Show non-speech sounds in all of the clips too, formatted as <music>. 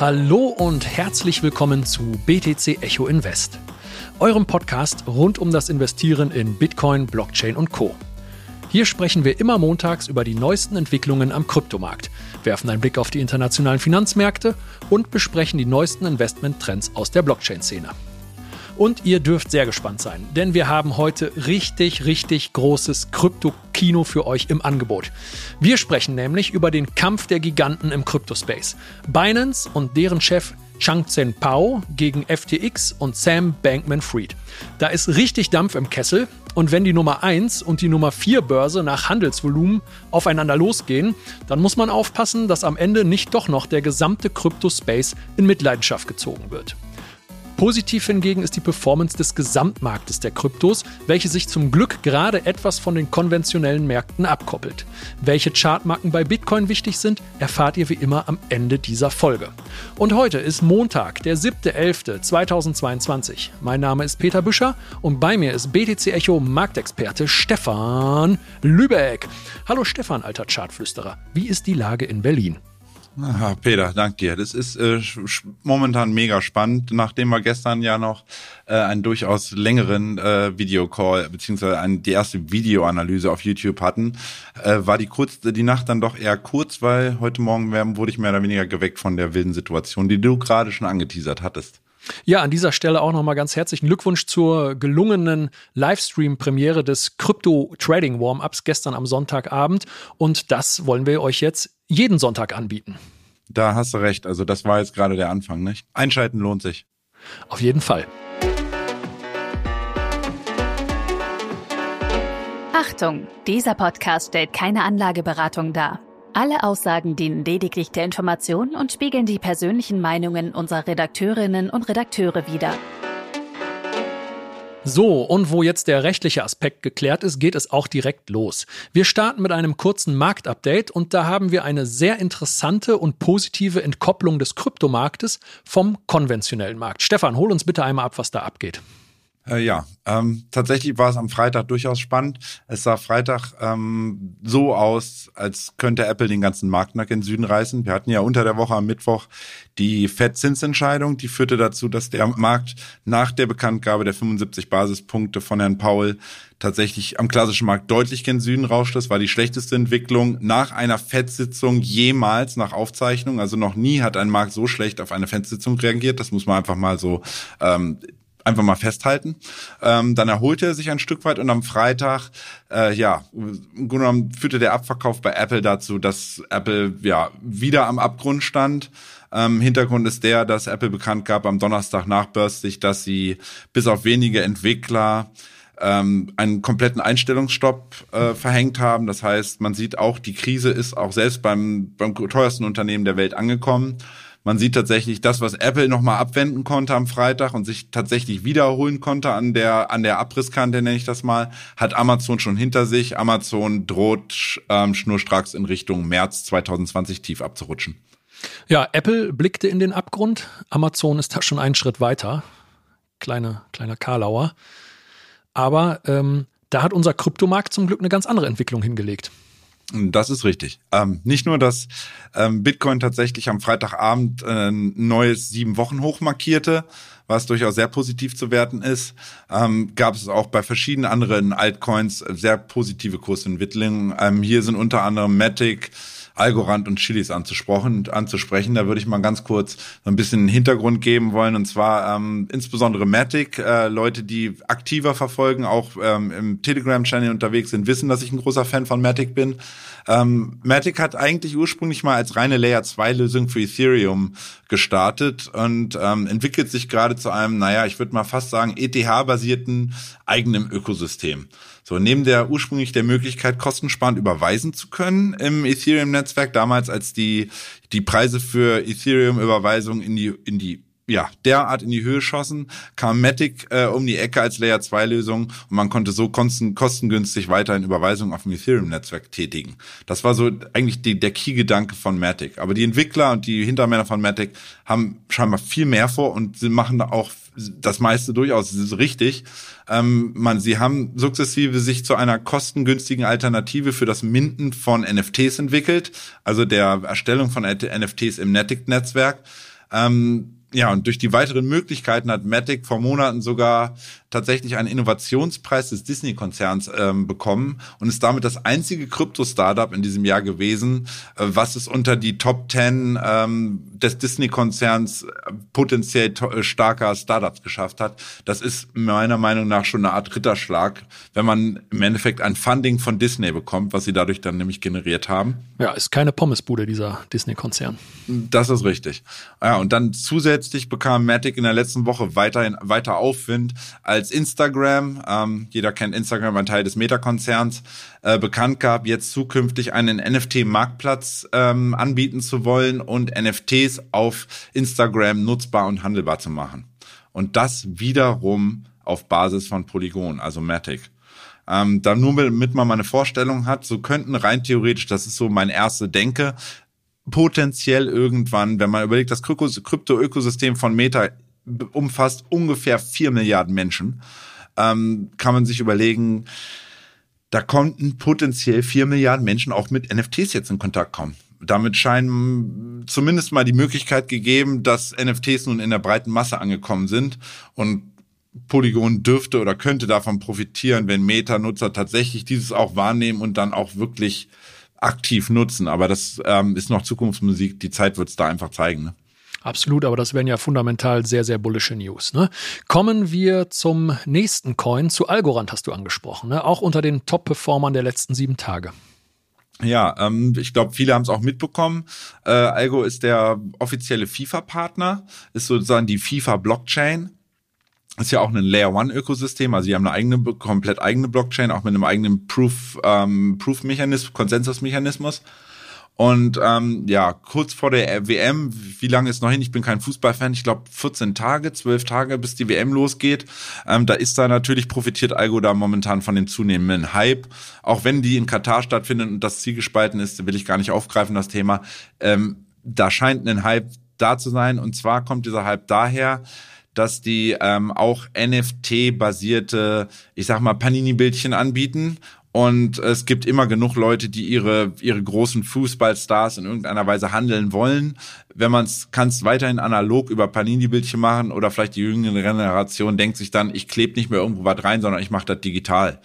Hallo und herzlich willkommen zu BTC Echo Invest, eurem Podcast rund um das Investieren in Bitcoin, Blockchain und Co. Hier sprechen wir immer montags über die neuesten Entwicklungen am Kryptomarkt, werfen einen Blick auf die internationalen Finanzmärkte und besprechen die neuesten Investmenttrends aus der Blockchain-Szene. Und ihr dürft sehr gespannt sein, denn wir haben heute richtig, richtig großes Krypto-Kino für euch im Angebot. Wir sprechen nämlich über den Kampf der Giganten im Kryptospace. Binance und deren Chef Changzhen Pao gegen FTX und Sam Bankman-Fried. Da ist richtig Dampf im Kessel und wenn die Nummer 1 und die Nummer 4 Börse nach Handelsvolumen aufeinander losgehen, dann muss man aufpassen, dass am Ende nicht doch noch der gesamte Kryptospace in Mitleidenschaft gezogen wird. Positiv hingegen ist die Performance des Gesamtmarktes der Kryptos, welche sich zum Glück gerade etwas von den konventionellen Märkten abkoppelt. Welche Chartmarken bei Bitcoin wichtig sind, erfahrt ihr wie immer am Ende dieser Folge. Und heute ist Montag, der 7.11.2022. Mein Name ist Peter Büscher und bei mir ist BTC Echo Marktexperte Stefan Lübeck. Hallo Stefan, alter Chartflüsterer. Wie ist die Lage in Berlin? Aha, Peter, dank dir. Das ist äh, momentan mega spannend, nachdem wir gestern ja noch äh, einen durchaus längeren äh, Videocall beziehungsweise die erste Videoanalyse auf YouTube hatten, äh, war die kurz die Nacht dann doch eher kurz, weil heute Morgen wurde ich mehr oder weniger geweckt von der wilden Situation, die du gerade schon angeteasert hattest. Ja, an dieser Stelle auch nochmal ganz herzlichen Glückwunsch zur gelungenen Livestream-Premiere des Crypto-Trading-Warm-Ups gestern am Sonntagabend. Und das wollen wir euch jetzt jeden Sonntag anbieten. Da hast du recht. Also das war jetzt gerade der Anfang, nicht? Einschalten lohnt sich. Auf jeden Fall. Achtung, dieser Podcast stellt keine Anlageberatung dar. Alle Aussagen dienen lediglich der Information und spiegeln die persönlichen Meinungen unserer Redakteurinnen und Redakteure wider. So, und wo jetzt der rechtliche Aspekt geklärt ist, geht es auch direkt los. Wir starten mit einem kurzen Marktupdate und da haben wir eine sehr interessante und positive Entkopplung des Kryptomarktes vom konventionellen Markt. Stefan, hol uns bitte einmal ab, was da abgeht. Äh, ja, ähm, tatsächlich war es am Freitag durchaus spannend. Es sah Freitag ähm, so aus, als könnte Apple den ganzen Markt nach den Süden reißen. Wir hatten ja unter der Woche am Mittwoch die Fed-Zinsentscheidung, die führte dazu, dass der Markt nach der Bekanntgabe der 75 Basispunkte von Herrn Paul tatsächlich am klassischen Markt deutlich gen Süden rauscht. Das war die schlechteste Entwicklung nach einer Fed-Sitzung jemals nach Aufzeichnung. Also noch nie hat ein Markt so schlecht auf eine Fed-Sitzung reagiert. Das muss man einfach mal so ähm, einfach mal festhalten. Ähm, dann erholte er sich ein Stück weit und am Freitag, äh, ja, im Grunde genommen führte der Abverkauf bei Apple dazu, dass Apple ja wieder am Abgrund stand. Ähm, Hintergrund ist der, dass Apple bekannt gab am Donnerstag nachbörslich, dass sie bis auf wenige Entwickler ähm, einen kompletten Einstellungsstopp äh, verhängt haben. Das heißt, man sieht auch, die Krise ist auch selbst beim, beim teuersten Unternehmen der Welt angekommen. Man sieht tatsächlich das, was Apple nochmal abwenden konnte am Freitag und sich tatsächlich wiederholen konnte an der, an der Abrisskante, nenne ich das mal, hat Amazon schon hinter sich. Amazon droht ähm, schnurstracks in Richtung März 2020 tief abzurutschen. Ja, Apple blickte in den Abgrund. Amazon ist da schon einen Schritt weiter. Kleine, kleiner Karlauer. Aber ähm, da hat unser Kryptomarkt zum Glück eine ganz andere Entwicklung hingelegt. Das ist richtig. Ähm, nicht nur, dass ähm, Bitcoin tatsächlich am Freitagabend äh, ein neues sieben Wochen hoch markierte, was durchaus sehr positiv zu werten ist, ähm, gab es auch bei verschiedenen anderen Altcoins sehr positive Kursentwicklungen. Ähm, hier sind unter anderem Matic, Algorand und Chilis anzusprechen. anzusprechen. Da würde ich mal ganz kurz so ein bisschen Hintergrund geben wollen. Und zwar ähm, insbesondere Matic. Äh, Leute, die aktiver verfolgen, auch ähm, im Telegram-Channel unterwegs sind, wissen, dass ich ein großer Fan von Matic bin. Ähm, Matic hat eigentlich ursprünglich mal als reine Layer 2 Lösung für Ethereum gestartet und ähm, entwickelt sich gerade zu einem, naja, ich würde mal fast sagen, ETH-basierten eigenen Ökosystem. So, neben der ursprünglich der Möglichkeit, kostensparend überweisen zu können im Ethereum-Netzwerk, damals als die, die Preise für Ethereum-Überweisung in die, in die ja, derart in die Höhe schossen, kam Matic äh, um die Ecke als Layer 2 Lösung und man konnte so kosten, kostengünstig weiterhin Überweisungen auf dem Ethereum-Netzwerk tätigen. Das war so eigentlich die, der Key-Gedanke von Matic. Aber die Entwickler und die Hintermänner von Matic haben scheinbar viel mehr vor und sie machen da auch das meiste durchaus richtig. Ähm, man, sie haben sukzessive sich zu einer kostengünstigen Alternative für das Minden von NFTs entwickelt, also der Erstellung von NFTs im Matic-Netzwerk. Ähm, ja, und durch die weiteren Möglichkeiten hat Matic vor Monaten sogar tatsächlich einen Innovationspreis des Disney-Konzerns ähm, bekommen und ist damit das einzige Krypto-Startup in diesem Jahr gewesen, äh, was es unter die Top 10 ähm, des Disney-Konzerns äh, potenziell äh, starker Startups geschafft hat. Das ist meiner Meinung nach schon eine Art Ritterschlag, wenn man im Endeffekt ein Funding von Disney bekommt, was sie dadurch dann nämlich generiert haben. Ja, ist keine Pommesbude dieser Disney-Konzern. Das ist richtig. Ja, und dann zusätzlich bekam Matic in der letzten Woche weiterhin weiter Aufwind, als Instagram, ähm, jeder kennt Instagram, ein Teil des Meta-Konzerns, äh, bekannt gab, jetzt zukünftig einen NFT-Marktplatz ähm, anbieten zu wollen und NFTs auf Instagram nutzbar und handelbar zu machen. Und das wiederum auf Basis von Polygon, also Matic. Ähm, da nur damit man mal eine Vorstellung hat, so könnten rein theoretisch, das ist so mein erste Denke, potenziell irgendwann, wenn man überlegt, das Krypto-Ökosystem von Meta umfasst ungefähr vier Milliarden Menschen, ähm, kann man sich überlegen, da konnten potenziell vier Milliarden Menschen auch mit NFTs jetzt in Kontakt kommen. Damit scheinen zumindest mal die Möglichkeit gegeben, dass NFTs nun in der breiten Masse angekommen sind und Polygon dürfte oder könnte davon profitieren, wenn Meta-Nutzer tatsächlich dieses auch wahrnehmen und dann auch wirklich aktiv nutzen. Aber das ähm, ist noch Zukunftsmusik. Die Zeit wird es da einfach zeigen. Ne? Absolut, aber das wären ja fundamental sehr, sehr bullische News. Ne? Kommen wir zum nächsten Coin. Zu Algorand hast du angesprochen, ne? auch unter den Top-Performern der letzten sieben Tage. Ja, ähm, ich glaube, viele haben es auch mitbekommen. Äh, Algo ist der offizielle FIFA-Partner, ist sozusagen die FIFA-Blockchain. Ist ja auch ein Layer One Ökosystem, also die haben eine eigene, komplett eigene Blockchain, auch mit einem eigenen Proof, ähm, Proof-Mechanismus, Konsensusmechanismus. Und ähm, ja, kurz vor der WM, wie lange ist noch hin? Ich bin kein Fußballfan. Ich glaube 14 Tage, 12 Tage, bis die WM losgeht. Ähm, da ist da natürlich profitiert Algo da momentan von dem zunehmenden Hype. Auch wenn die in Katar stattfindet und das Ziel gespalten ist, will ich gar nicht aufgreifen, das Thema. Ähm, da scheint ein Hype da zu sein. Und zwar kommt dieser Hype daher, dass die ähm, auch NFT-basierte, ich sag mal, Panini-Bildchen anbieten und es gibt immer genug Leute, die ihre, ihre großen Fußballstars in irgendeiner Weise handeln wollen. Wenn man es kann weiterhin analog über Panini-Bildchen machen oder vielleicht die jüngere Generation denkt sich dann, ich klebe nicht mehr irgendwo was rein, sondern ich mache das digital.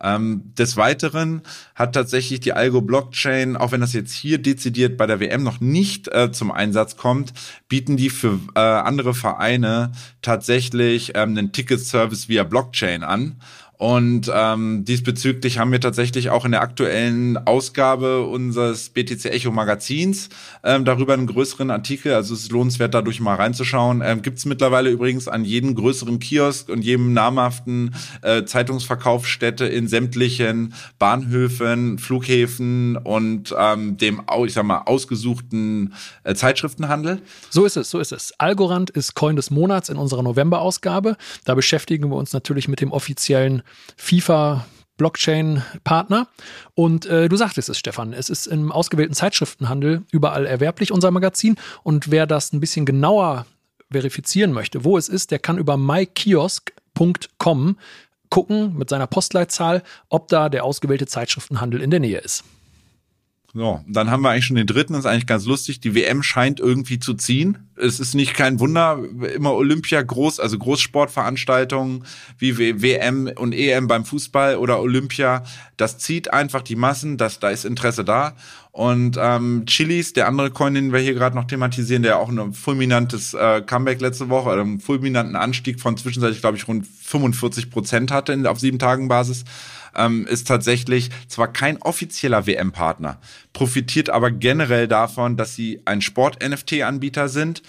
Ähm, des Weiteren hat tatsächlich die Algo-Blockchain, auch wenn das jetzt hier dezidiert bei der WM noch nicht äh, zum Einsatz kommt, bieten die für äh, andere Vereine tatsächlich ähm, einen Ticket-Service via Blockchain an. Und ähm, diesbezüglich haben wir tatsächlich auch in der aktuellen Ausgabe unseres BTC Echo Magazins ähm, darüber einen größeren Artikel. Also es ist lohnenswert, dadurch mal reinzuschauen. Ähm, Gibt es mittlerweile übrigens an jedem größeren Kiosk und jedem namhaften äh, Zeitungsverkaufsstätte in sämtlichen Bahnhöfen, Flughäfen und ähm, dem, ich sag mal, ausgesuchten äh, Zeitschriftenhandel. So ist es, so ist es. Algorand ist Coin des Monats in unserer November-Ausgabe. Da beschäftigen wir uns natürlich mit dem offiziellen FIFA Blockchain-Partner. Und äh, du sagtest es, Stefan, es ist im ausgewählten Zeitschriftenhandel überall erwerblich, unser Magazin. Und wer das ein bisschen genauer verifizieren möchte, wo es ist, der kann über mykiosk.com gucken mit seiner Postleitzahl, ob da der ausgewählte Zeitschriftenhandel in der Nähe ist. So, dann haben wir eigentlich schon den dritten, das ist eigentlich ganz lustig. Die WM scheint irgendwie zu ziehen. Es ist nicht kein Wunder, immer Olympia groß, also Großsportveranstaltungen wie WM und EM beim Fußball oder Olympia, das zieht einfach die Massen, das, da ist Interesse da. Und ähm, Chilis, der andere Coin, den wir hier gerade noch thematisieren, der auch ein fulminantes äh, Comeback letzte Woche, oder einen fulminanten Anstieg von zwischenzeitlich, glaube ich, rund 45 Prozent hatte auf sieben Tagen Basis ähm, ist tatsächlich zwar kein offizieller WM-Partner, profitiert aber generell davon, dass sie ein Sport-NFT-Anbieter sind,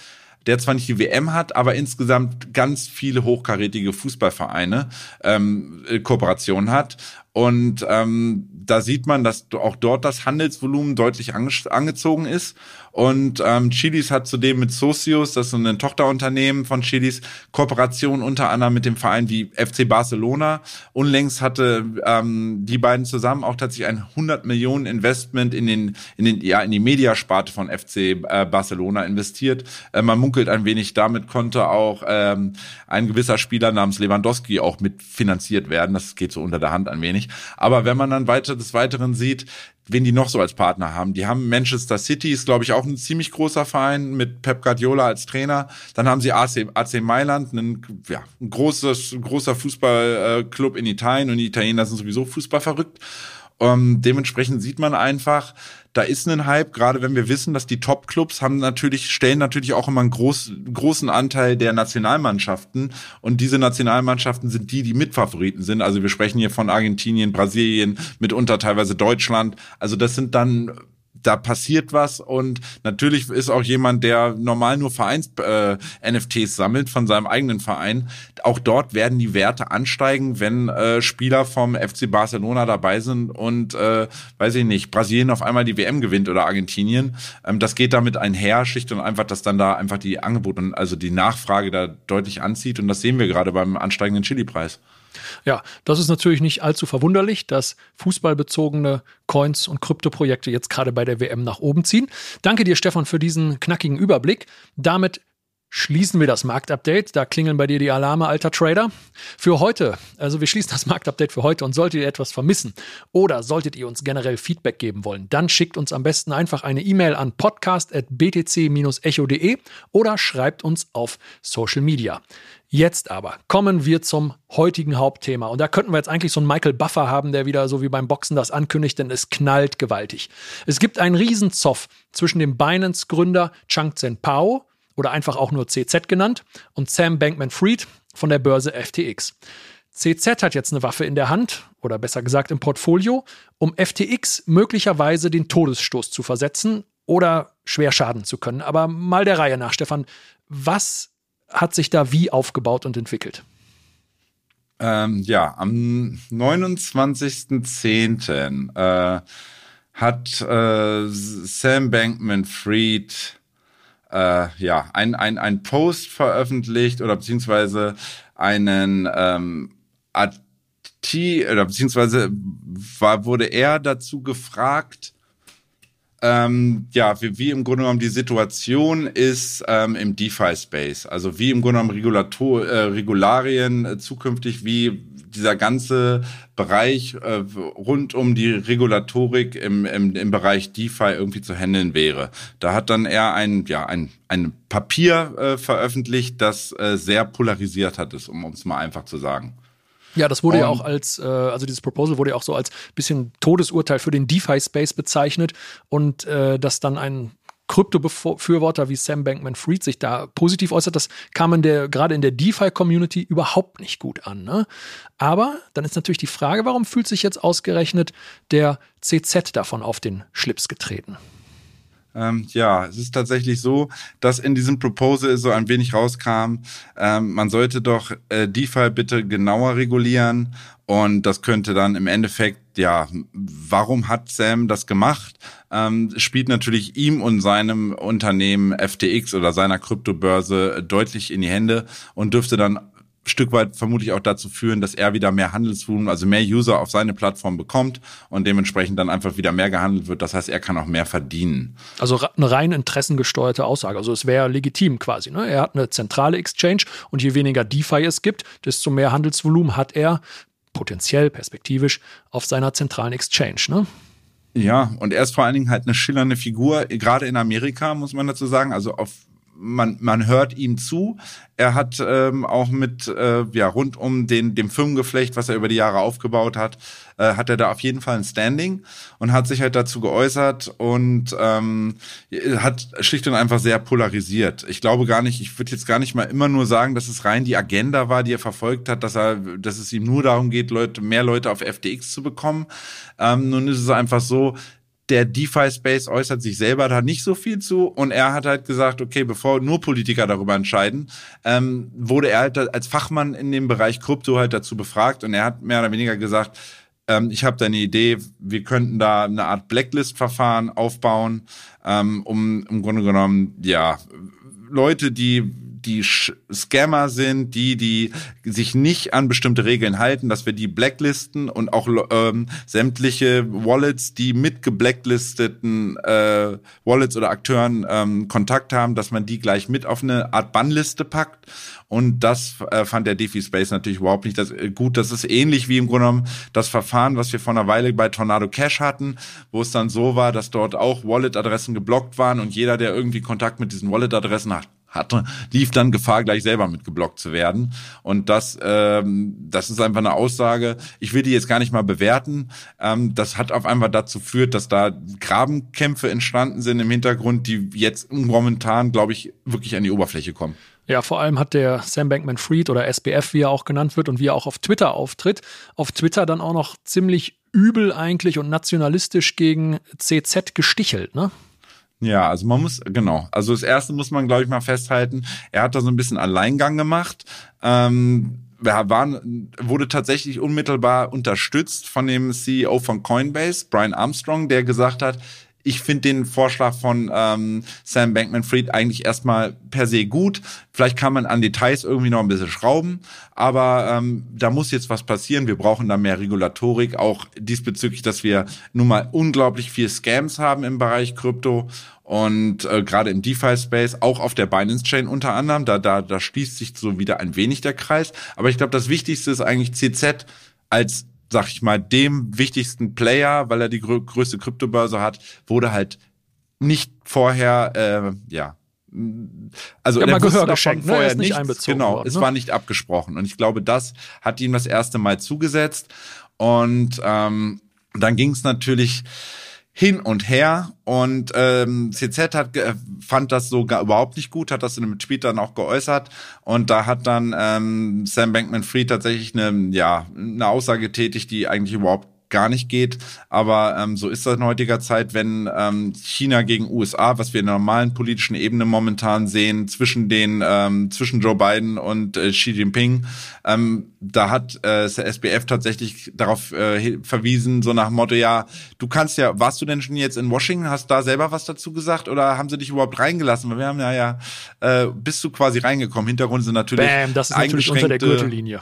der zwar nicht die WM hat, aber insgesamt ganz viele hochkarätige Fußballvereine ähm, Kooperationen hat und ähm, da sieht man, dass auch dort das Handelsvolumen deutlich ange angezogen ist. Und ähm, Chilis hat zudem mit Socios, das ist so ein Tochterunternehmen von Chilis, Kooperation unter anderem mit dem Verein wie FC Barcelona. Unlängst hatte ähm, die beiden zusammen auch tatsächlich ein 100 Millionen Investment in den in den ja in die Mediasparte von FC äh, Barcelona investiert. Äh, man munkelt ein wenig, damit konnte auch ähm, ein gewisser Spieler namens Lewandowski auch mitfinanziert werden. Das geht so unter der Hand ein wenig. Aber wenn man dann weiter des Weiteren sieht, wen die noch so als Partner haben. Die haben Manchester City, ist glaube ich auch ein ziemlich großer Verein mit Pep Guardiola als Trainer. Dann haben sie AC, AC Mailand, ein, ja, ein großes, großer Fußballclub in Italien und die Italiener sind sowieso Fußball verrückt. Ähm, dementsprechend sieht man einfach, da ist ein Hype, gerade wenn wir wissen, dass die Top-Clubs haben natürlich, stellen natürlich auch immer einen groß, großen Anteil der Nationalmannschaften. Und diese Nationalmannschaften sind die, die Mitfavoriten sind. Also wir sprechen hier von Argentinien, Brasilien, mitunter teilweise Deutschland. Also das sind dann da passiert was und natürlich ist auch jemand, der normal nur Vereins-NFTs äh, sammelt von seinem eigenen Verein. Auch dort werden die Werte ansteigen, wenn äh, Spieler vom FC Barcelona dabei sind und äh, weiß ich nicht, Brasilien auf einmal die WM gewinnt oder Argentinien. Ähm, das geht damit einher, schlicht und einfach, dass dann da einfach die Angebote, also die Nachfrage da deutlich anzieht und das sehen wir gerade beim ansteigenden Chili-Preis. Ja, das ist natürlich nicht allzu verwunderlich, dass fußballbezogene Coins und Kryptoprojekte jetzt gerade bei der WM nach oben ziehen. Danke dir, Stefan, für diesen knackigen Überblick. Damit schließen wir das Marktupdate. Da klingeln bei dir die Alarme, alter Trader. Für heute, also wir schließen das Marktupdate für heute und solltet ihr etwas vermissen oder solltet ihr uns generell Feedback geben wollen, dann schickt uns am besten einfach eine E-Mail an podcast.btc-echo.de oder schreibt uns auf Social Media. Jetzt aber kommen wir zum heutigen Hauptthema. Und da könnten wir jetzt eigentlich so einen Michael Buffer haben, der wieder so wie beim Boxen das ankündigt, denn es knallt gewaltig. Es gibt einen Riesenzoff zwischen dem Binance-Gründer Chang Zen Pao oder einfach auch nur CZ genannt und Sam Bankman-Fried von der Börse FTX. CZ hat jetzt eine Waffe in der Hand, oder besser gesagt im Portfolio, um FTX möglicherweise den Todesstoß zu versetzen oder schwer schaden zu können. Aber mal der Reihe nach, Stefan, was hat sich da wie aufgebaut und entwickelt? Ähm, ja, am 29.10. Äh, hat äh, Sam Bankman-Fried äh, ja, ein, ein, ein Post veröffentlicht oder beziehungsweise einen ähm, Artikel oder beziehungsweise war, wurde er dazu gefragt, ähm, ja, wie, wie im Grunde genommen die Situation ist ähm, im DeFi-Space. Also wie im Grunde genommen Regulator, äh, Regularien äh, zukünftig, wie dieser ganze Bereich äh, rund um die Regulatorik im, im, im Bereich DeFi irgendwie zu handeln wäre. Da hat dann er ein, ja, ein, ein Papier äh, veröffentlicht, das äh, sehr polarisiert hat, ist, um es mal einfach zu sagen. Ja, das wurde um, ja auch als, äh, also dieses Proposal wurde ja auch so als bisschen Todesurteil für den DeFi-Space bezeichnet und äh, dass dann ein Krypto-Befürworter wie Sam Bankman-Fried sich da positiv äußert, das kam in der, gerade in der DeFi-Community überhaupt nicht gut an. Ne? Aber dann ist natürlich die Frage, warum fühlt sich jetzt ausgerechnet der CZ davon auf den Schlips getreten? Ähm, ja, es ist tatsächlich so, dass in diesem Proposal so ein wenig rauskam, ähm, man sollte doch äh, DeFi bitte genauer regulieren und das könnte dann im Endeffekt, ja, warum hat Sam das gemacht? Ähm, spielt natürlich ihm und seinem Unternehmen FTX oder seiner Kryptobörse deutlich in die Hände und dürfte dann Stück weit vermutlich auch dazu führen, dass er wieder mehr Handelsvolumen, also mehr User auf seine Plattform bekommt und dementsprechend dann einfach wieder mehr gehandelt wird. Das heißt, er kann auch mehr verdienen. Also eine rein interessengesteuerte Aussage. Also es wäre legitim quasi. Ne? Er hat eine zentrale Exchange und je weniger DeFi es gibt, desto mehr Handelsvolumen hat er potenziell, perspektivisch auf seiner zentralen Exchange. Ne? Ja, und er ist vor allen Dingen halt eine schillernde Figur, gerade in Amerika, muss man dazu sagen. Also auf man, man hört ihm zu. Er hat ähm, auch mit, äh, ja, rund um den, dem Firmengeflecht, was er über die Jahre aufgebaut hat, äh, hat er da auf jeden Fall ein Standing und hat sich halt dazu geäußert und ähm, hat schlicht und einfach sehr polarisiert. Ich glaube gar nicht, ich würde jetzt gar nicht mal immer nur sagen, dass es rein die Agenda war, die er verfolgt hat, dass er, dass es ihm nur darum geht, Leute, mehr Leute auf FTX zu bekommen. Ähm, nun ist es einfach so, der DeFi-Space äußert sich selber da nicht so viel zu und er hat halt gesagt, okay, bevor nur Politiker darüber entscheiden, ähm, wurde er halt als Fachmann in dem Bereich Krypto halt dazu befragt und er hat mehr oder weniger gesagt, ähm, ich habe da eine Idee, wir könnten da eine Art Blacklist-Verfahren aufbauen, ähm, um im Grunde genommen, ja, Leute, die die Scammer sind, die, die sich nicht an bestimmte Regeln halten, dass wir die blacklisten und auch ähm, sämtliche Wallets, die mit gebblacklisteten äh, Wallets oder Akteuren ähm, Kontakt haben, dass man die gleich mit auf eine Art Bannliste packt. Und das äh, fand der DeFi Space natürlich überhaupt nicht das, äh, gut. Das ist ähnlich wie im Grunde genommen das Verfahren, was wir vor einer Weile bei Tornado Cash hatten, wo es dann so war, dass dort auch Wallet-Adressen geblockt waren und jeder, der irgendwie Kontakt mit diesen Wallet-Adressen hat, hatte, lief dann Gefahr, gleich selber mit geblockt zu werden. Und das, ähm, das ist einfach eine Aussage. Ich will die jetzt gar nicht mal bewerten. Ähm, das hat auf einmal dazu führt, dass da Grabenkämpfe entstanden sind im Hintergrund, die jetzt momentan, glaube ich, wirklich an die Oberfläche kommen. Ja, vor allem hat der Sam Bankman-Fried oder SBF, wie er auch genannt wird und wie er auch auf Twitter auftritt, auf Twitter dann auch noch ziemlich übel eigentlich und nationalistisch gegen CZ gestichelt, ne? Ja, also man muss, genau. Also das erste muss man, glaube ich, mal festhalten. Er hat da so ein bisschen Alleingang gemacht. Ähm, waren, wurde tatsächlich unmittelbar unterstützt von dem CEO von Coinbase, Brian Armstrong, der gesagt hat, ich finde den Vorschlag von ähm, Sam Bankman-Fried eigentlich erstmal per se gut. Vielleicht kann man an Details irgendwie noch ein bisschen schrauben, aber ähm, da muss jetzt was passieren. Wir brauchen da mehr Regulatorik, auch diesbezüglich, dass wir nun mal unglaublich viel Scams haben im Bereich Krypto und äh, gerade im DeFi-Space, auch auf der Binance-Chain unter anderem. Da, da, da schließt sich so wieder ein wenig der Kreis. Aber ich glaube, das Wichtigste ist eigentlich CZ als sag ich mal, dem wichtigsten Player, weil er die grö größte Kryptobörse hat, wurde halt nicht vorher, äh, ja, also ja, der Gehör geschenkt, ne? vorher nicht nichts, genau, worden, es ne? war nicht abgesprochen und ich glaube, das hat ihm das erste Mal zugesetzt und ähm, dann ging es natürlich hin und her. Und ähm, CZ hat fand das sogar überhaupt nicht gut, hat das in einem Tweet dann auch geäußert. Und da hat dann ähm, Sam Bankman-Fried tatsächlich eine ja eine Aussage getätigt, die eigentlich überhaupt gar nicht geht. Aber ähm, so ist das in heutiger Zeit, wenn ähm, China gegen USA, was wir in der normalen politischen Ebene momentan sehen, zwischen den ähm, zwischen Joe Biden und äh, Xi Jinping, ähm, da hat äh, der SBF tatsächlich darauf äh, verwiesen, so nach dem Motto, ja, du kannst ja, warst du denn schon jetzt in Washington, hast da selber was dazu gesagt oder haben sie dich überhaupt reingelassen? Weil wir haben ja ja, äh, bist du quasi reingekommen. Hintergrund sind natürlich Bam, das ist natürlich unter der Gürtellinie.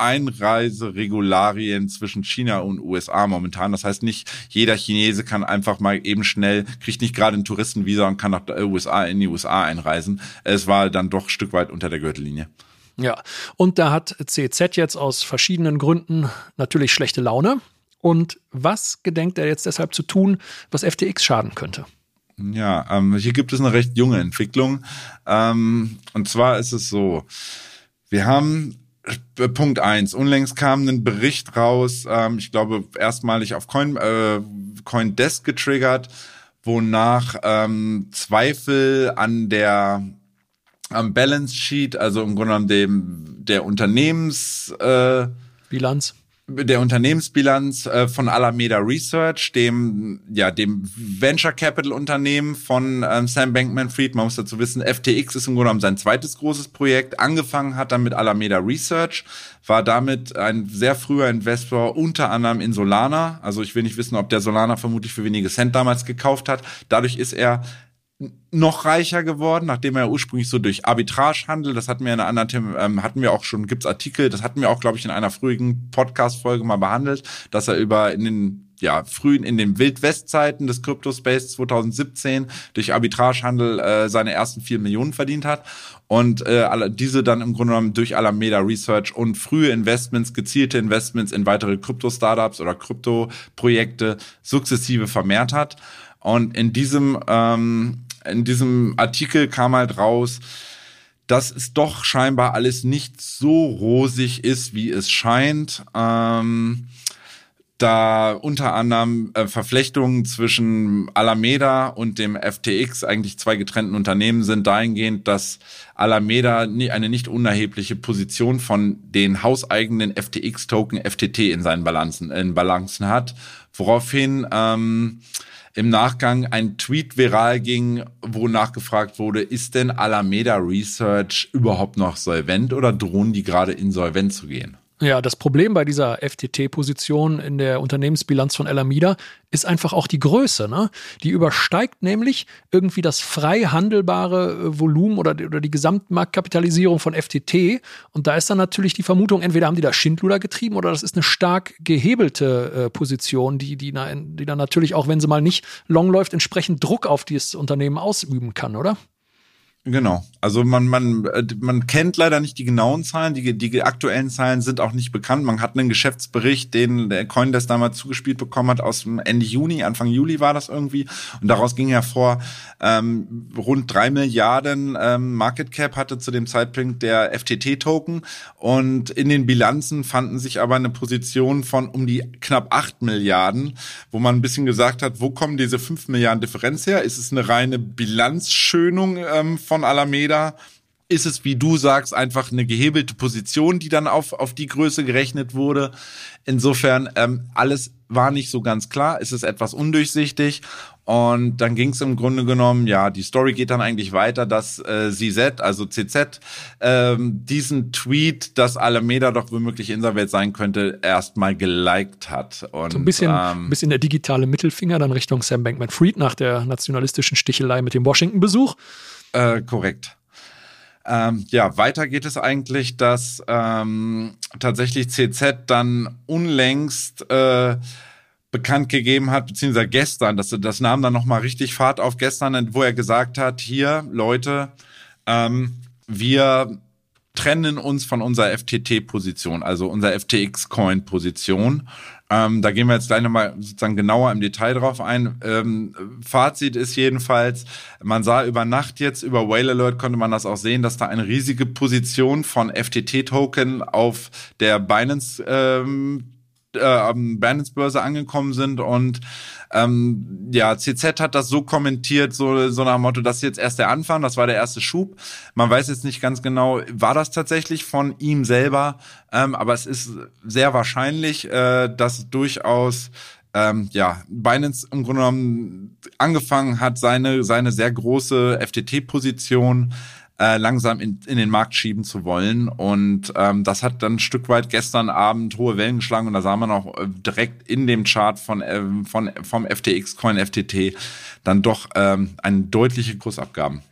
Einreiseregularien zwischen China und USA momentan. Das heißt nicht, jeder Chinese kann einfach mal eben schnell, kriegt nicht gerade ein Touristenvisa und kann nach der USA in die USA einreisen. Es war dann doch ein Stück weit unter der Gürtellinie. Ja, und da hat CZ jetzt aus verschiedenen Gründen natürlich schlechte Laune. Und was gedenkt er jetzt deshalb zu tun, was FTX schaden könnte? Ja, ähm, hier gibt es eine recht junge Entwicklung. Ähm, und zwar ist es so, wir haben Punkt eins. Unlängst kam ein Bericht raus, ähm, ich glaube erstmalig auf Coin, äh, CoinDesk getriggert, wonach ähm, Zweifel an der am Balance Sheet, also im Grunde genommen dem der Unternehmens äh, Bilanz der Unternehmensbilanz äh, von Alameda Research, dem ja dem Venture Capital Unternehmen von ähm, Sam Bankman-Fried. Man muss dazu wissen, FTX ist im Grunde genommen sein zweites großes Projekt. Angefangen hat dann mit Alameda Research, war damit ein sehr früher Investor, unter anderem in Solana. Also ich will nicht wissen, ob der Solana vermutlich für wenige Cent damals gekauft hat. Dadurch ist er noch reicher geworden, nachdem er ursprünglich so durch Arbitragehandel, das hatten wir in einer anderen, ähm, hatten wir auch schon, gibt's Artikel, das hatten wir auch, glaube ich, in einer früheren Podcast-Folge mal behandelt, dass er über in den ja, frühen in den Wildwestzeiten des Crypto-Space 2017 durch Arbitragehandel äh, seine ersten vier Millionen verdient hat und äh, diese dann im Grunde genommen durch Alameda Research und frühe Investments, gezielte Investments in weitere Krypto-Startups oder Krypto-Projekte sukzessive vermehrt hat. Und in diesem ähm, in diesem Artikel kam halt raus, dass es doch scheinbar alles nicht so rosig ist, wie es scheint. Ähm, da unter anderem äh, Verflechtungen zwischen Alameda und dem FTX eigentlich zwei getrennten Unternehmen sind dahingehend, dass Alameda eine nicht unerhebliche Position von den hauseigenen FTX-Token FTT in seinen Balancen, in Balancen hat, woraufhin ähm, im Nachgang ein Tweet viral ging, wo nachgefragt wurde, ist denn Alameda Research überhaupt noch solvent oder drohen die gerade insolvent zu gehen? Ja, das Problem bei dieser FTT-Position in der Unternehmensbilanz von Alameda ist einfach auch die Größe. Ne? Die übersteigt nämlich irgendwie das frei handelbare äh, Volumen oder, oder die Gesamtmarktkapitalisierung von FTT. Und da ist dann natürlich die Vermutung, entweder haben die da Schindluder getrieben oder das ist eine stark gehebelte äh, Position, die, die, die dann natürlich auch, wenn sie mal nicht long läuft, entsprechend Druck auf dieses Unternehmen ausüben kann, oder? Genau. Also man, man, äh, man kennt leider nicht die genauen Zahlen, die, die aktuellen Zahlen sind auch nicht bekannt. Man hat einen Geschäftsbericht, den der Coindesk damals zugespielt bekommen hat, aus dem Ende Juni, Anfang Juli war das irgendwie. Und daraus ging hervor, ähm, rund drei Milliarden ähm, Market Cap hatte zu dem Zeitpunkt der FTT-Token. Und in den Bilanzen fanden sich aber eine Position von um die knapp acht Milliarden, wo man ein bisschen gesagt hat, wo kommen diese fünf Milliarden Differenz her? Ist es eine reine Bilanzschönung ähm, von Alameda ist es, wie du sagst, einfach eine gehebelte Position, die dann auf, auf die Größe gerechnet wurde. Insofern, ähm, alles war nicht so ganz klar. Es ist etwas undurchsichtig. Und dann ging es im Grunde genommen, ja, die Story geht dann eigentlich weiter, dass äh, CZ, also CZ, ähm, diesen Tweet, dass Alameda doch womöglich insolvent sein könnte, erstmal geliked hat. Und, so ein bisschen, ähm, bisschen der digitale Mittelfinger dann Richtung Sam Bankman-Fried nach der nationalistischen Stichelei mit dem Washington-Besuch. Äh, korrekt. Ähm, ja, weiter geht es eigentlich, dass ähm, tatsächlich CZ dann unlängst äh, bekannt gegeben hat, beziehungsweise gestern, das, das nahm dann nochmal richtig Fahrt auf gestern, wo er gesagt hat, hier, Leute, ähm, wir trennen uns von unserer FTT-Position, also unserer FTX-Coin-Position. Ähm, da gehen wir jetzt gleich nochmal sozusagen genauer im Detail drauf ein. Ähm, Fazit ist jedenfalls, man sah über Nacht jetzt, über Whale Alert konnte man das auch sehen, dass da eine riesige Position von FTT-Token auf der Binance ähm, äh, Binance-Börse angekommen sind und ähm, ja, CZ hat das so kommentiert, so, so nach dem Motto, das ist jetzt erst der Anfang, das war der erste Schub. Man weiß jetzt nicht ganz genau, war das tatsächlich von ihm selber, ähm, aber es ist sehr wahrscheinlich, äh, dass durchaus ähm, ja, Binance im Grunde genommen angefangen hat, seine, seine sehr große FTT-Position äh, langsam in, in den Markt schieben zu wollen. Und ähm, das hat dann ein Stück weit gestern Abend hohe Wellen geschlagen und da sah man auch äh, direkt in dem Chart von, äh, von vom FTX-Coin FTT dann doch ähm, eine deutliche Kursabgaben.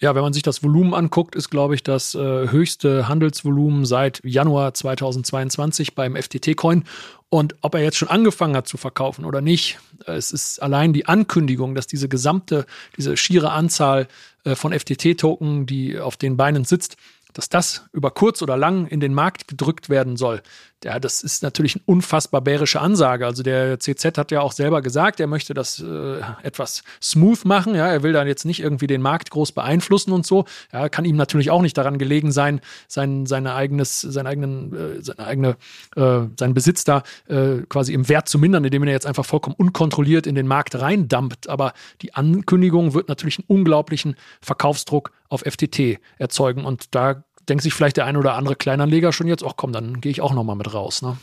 Ja, wenn man sich das Volumen anguckt, ist, glaube ich, das äh, höchste Handelsvolumen seit Januar 2022 beim FTT-Coin. Und ob er jetzt schon angefangen hat zu verkaufen oder nicht, es ist allein die Ankündigung, dass diese gesamte, diese schiere Anzahl äh, von FTT-Token, die auf den Beinen sitzt, dass das über kurz oder lang in den Markt gedrückt werden soll, ja, das ist natürlich eine unfassbar bärische Ansage. Also der CZ hat ja auch selber gesagt, er möchte das äh, etwas smooth machen. Ja, er will dann jetzt nicht irgendwie den Markt groß beeinflussen und so. Ja, kann ihm natürlich auch nicht daran gelegen sein, sein, seine eigenes, seinen eigenen, äh, seine eigene, äh, seinen Besitz da äh, quasi im Wert zu mindern, indem er jetzt einfach vollkommen unkontrolliert in den Markt reindumpt. Aber die Ankündigung wird natürlich einen unglaublichen Verkaufsdruck auf FTT erzeugen und da denkt sich vielleicht der ein oder andere Kleinanleger schon jetzt, ach komm, dann gehe ich auch noch mal mit raus. Ne?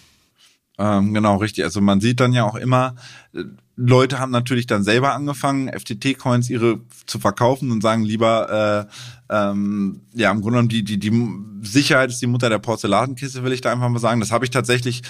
Ähm, genau, richtig. Also man sieht dann ja auch immer, äh, Leute haben natürlich dann selber angefangen, FTT-Coins ihre zu verkaufen und sagen lieber, äh, ähm, ja, im Grunde genommen die, die, die Sicherheit ist die Mutter der Porzellankiste, will ich da einfach mal sagen. Das habe ich tatsächlich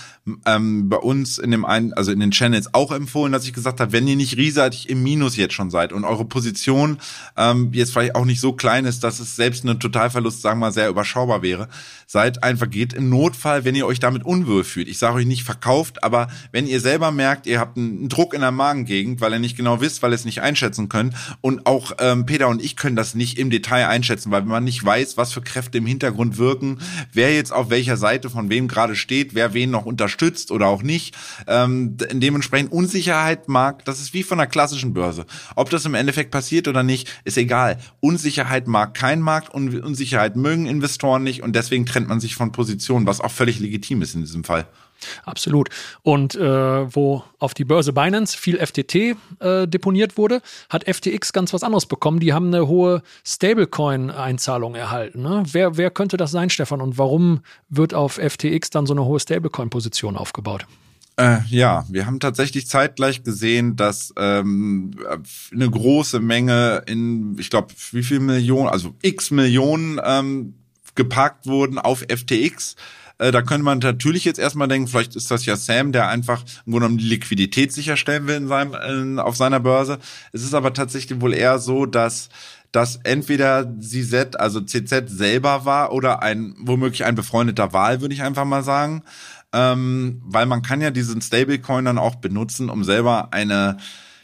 ähm, bei uns in dem einen, also in den Channels auch empfohlen, dass ich gesagt habe, wenn ihr nicht riesig im Minus jetzt schon seid und eure Position ähm, jetzt vielleicht auch nicht so klein ist, dass es selbst ein Totalverlust, sagen wir mal, sehr überschaubar wäre, seid einfach, geht im Notfall, wenn ihr euch damit unwohl fühlt. Ich sage euch nicht verkauft, aber wenn ihr selber merkt, ihr habt einen Druck in der Magengegend, weil ihr nicht genau wisst, weil ihr es nicht einschätzen könnt und auch ähm, Peter und ich können das nicht im Detail einschätzen, weil man nicht weiß, was für Kräfte im Hintergrund wirken, wer jetzt auf welcher Seite von wem gerade steht, wer wen noch unterstützt oder auch nicht. Ähm, dementsprechend Unsicherheit mag, das ist wie von einer klassischen Börse. Ob das im Endeffekt passiert oder nicht, ist egal. Unsicherheit mag kein Markt, Unsicherheit mögen Investoren nicht und deswegen trennt man sich von Positionen, was auch völlig legitim ist in diesem Fall. Absolut. Und äh, wo auf die Börse Binance viel FTT äh, deponiert wurde, hat FTX ganz was anderes bekommen. Die haben eine hohe Stablecoin-Einzahlung erhalten. Ne? Wer, wer könnte das sein, Stefan? Und warum wird auf FTX dann so eine hohe Stablecoin-Position aufgebaut? Äh, ja, wir haben tatsächlich zeitgleich gesehen, dass ähm, eine große Menge in, ich glaube, wie viel Millionen, also x Millionen ähm, geparkt wurden auf FTX Äh, da könnte man natürlich jetzt erstmal denken, vielleicht ist das ja Sam, der einfach im Grunde genommen die Liquidität sicherstellen will in seinem, in, auf seiner Börse. Es ist aber tatsächlich wohl eher so, dass dass entweder CZ, also CZ selber war oder ein womöglich ein befreundeter Wahl, würde ich einfach mal sagen. Ähm, weil man kann ja diesen Stablecoin dann auch benutzen, um selber eine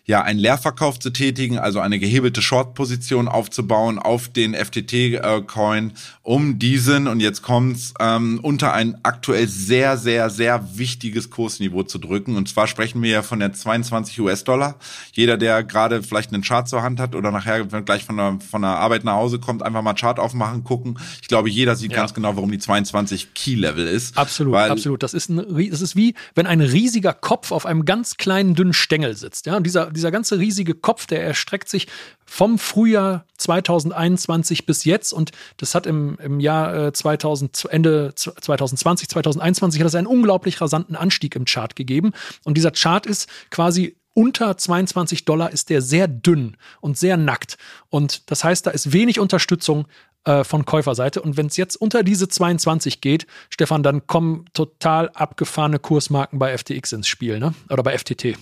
ja einen Leerverkauf zu tätigen, also eine gehebelte Short-Position aufzubauen auf den FTT-Coin, um diesen, und jetzt kommt's, ähm, unter ein aktuell sehr, sehr, sehr wichtiges Kursniveau zu drücken. Und zwar sprechen wir ja von der 22 US-Dollar. Jeder, der gerade vielleicht einen Chart zur Hand hat oder nachher gleich von der, von der Arbeit nach Hause kommt, einfach mal Chart aufmachen, gucken. Ich glaube, jeder sieht ja. ganz genau, warum die 22 Key-Level ist. Absolut, absolut. Das ist, ein, das ist wie, wenn ein riesiger Kopf auf einem ganz kleinen, dünnen Stängel sitzt. Ja, und dieser, dieser ganze riesige Kopf, der erstreckt sich vom Frühjahr 2021 bis jetzt und das hat im, im Jahr 2000, äh, Ende 2020, 2021 hat es einen unglaublich rasanten Anstieg im Chart gegeben und dieser Chart ist quasi unter 22 Dollar ist der sehr dünn und sehr nackt. Und das heißt, da ist wenig Unterstützung äh, von Käuferseite. Und wenn es jetzt unter diese 22 geht, Stefan, dann kommen total abgefahrene Kursmarken bei FTX ins Spiel, ne? Oder bei FTT.